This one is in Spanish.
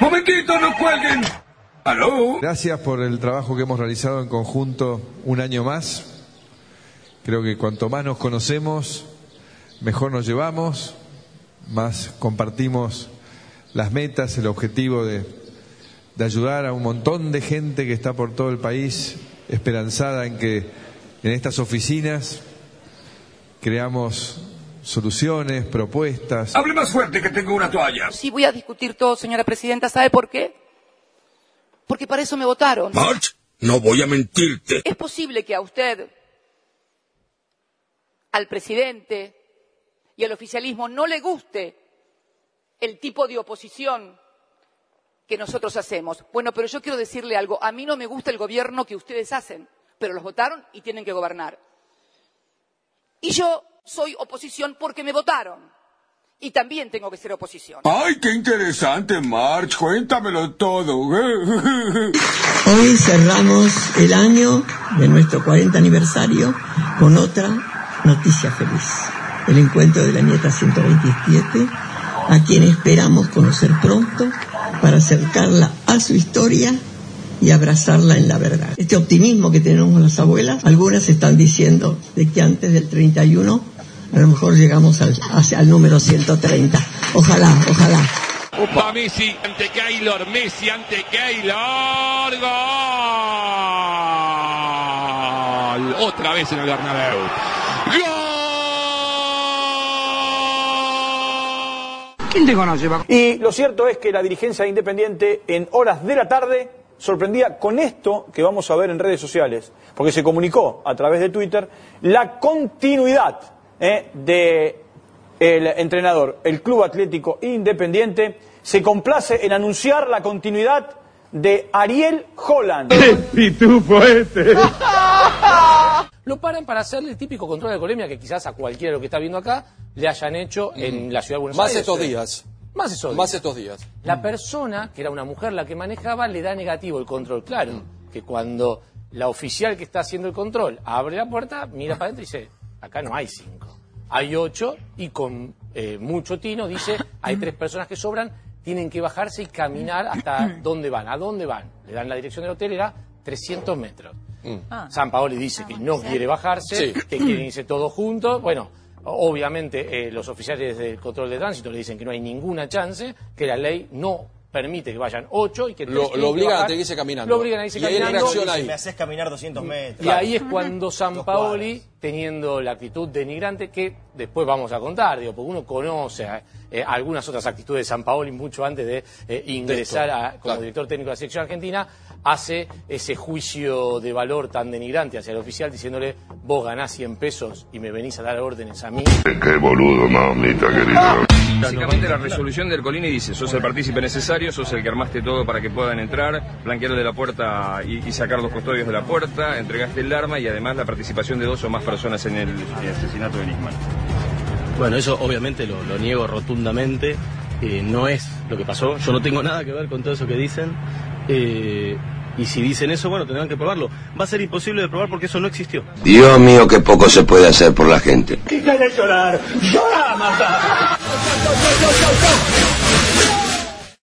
¡Momentito, no cuelguen! ¿Aló? Gracias por el trabajo que hemos realizado en conjunto un año más. Creo que cuanto más nos conocemos, mejor nos llevamos, más compartimos las metas, el objetivo de, de ayudar a un montón de gente que está por todo el país esperanzada en que en estas oficinas creamos soluciones, propuestas. Hable más fuerte que tengo una toalla. Sí, voy a discutir todo, señora presidenta. ¿Sabe por qué? Porque para eso me votaron. March, no voy a mentirte. Es posible que a usted, al presidente y al oficialismo no le guste el tipo de oposición que nosotros hacemos. Bueno, pero yo quiero decirle algo. A mí no me gusta el gobierno que ustedes hacen, pero los votaron y tienen que gobernar. Y yo soy oposición porque me votaron. Y también tengo que ser oposición. Ay, qué interesante, March. Cuéntamelo todo. Hoy cerramos el año de nuestro 40 aniversario con otra noticia feliz. El encuentro de la nieta 127, a quien esperamos conocer pronto para acercarla a su historia y abrazarla en la verdad. Este optimismo que tenemos las abuelas, algunas están diciendo de que antes del 31 a lo mejor llegamos al, hacia el número 130. Ojalá, ojalá. Opa, Messi ante Keylor, Messi ante Keylor, gol. Otra vez en el Bernabéu. ¿Quién te conoce, Paco? Y lo cierto es que la dirigencia de Independiente en horas de la tarde sorprendía con esto que vamos a ver en redes sociales, porque se comunicó a través de Twitter la continuidad eh, de el entrenador, el Club Atlético Independiente, se complace en anunciar la continuidad de Ariel Holland. pitufo este! Lo paran para hacerle el típico control de alcoholemia que quizás a cualquiera de lo que está viendo acá le hayan hecho en la ciudad de Buenos Más Aires. estos días. Más estos días. Más estos días. La persona, que era una mujer la que manejaba, le da negativo el control. Claro, Mm. que cuando la oficial que está haciendo el control abre la puerta, mira para adentro y dice, acá no hay cinco, hay ocho, y con eh, mucho tino dice, hay tres personas que sobran, tienen que bajarse y caminar hasta dónde van, a dónde van. Le dan la dirección del hotel, era 300 metros. San Paoli dice que no quiere bajarse, Sí. que quieren irse todos juntos. Bueno, obviamente eh, los oficiales del control de tránsito le dicen que no hay ninguna chance, que la ley no permite que vayan ocho y que Lo, lo obligan a seguirse caminando. Lo obligan a irse y ahí caminando. ahí. Me haces caminar 200 metros. Y ahí es cuando San Paoli, teniendo la actitud denigrante que después vamos a contar, digo, porque uno conoce eh, algunas otras actitudes de San Paoli mucho antes de eh, ingresar esto, a- como claro. director técnico de la selección argentina, hace ese juicio de valor tan denigrante hacia el oficial diciéndole, vos ganás 100 pesos y me venís a dar órdenes a mí. Qué boludo, mamita querida. Básicamente la resolución del Colini dice, sos el partícipe necesario, sos el que armaste todo para que puedan entrar, blanquearle la puerta y, y sacar los custodios de la puerta, entregaste el arma y además la participación de dos o más personas en el, el asesinato de Nisman. Bueno, eso obviamente lo, lo niego rotundamente. eh, no es lo que pasó. Yo no tengo nada que ver con todo eso que dicen. eh, y si dicen eso, bueno, tendrán que probarlo. Va a ser imposible de probar porque eso no existió. Dios mío, qué poco se puede hacer por la gente. Deja de llorar. Llora, mata.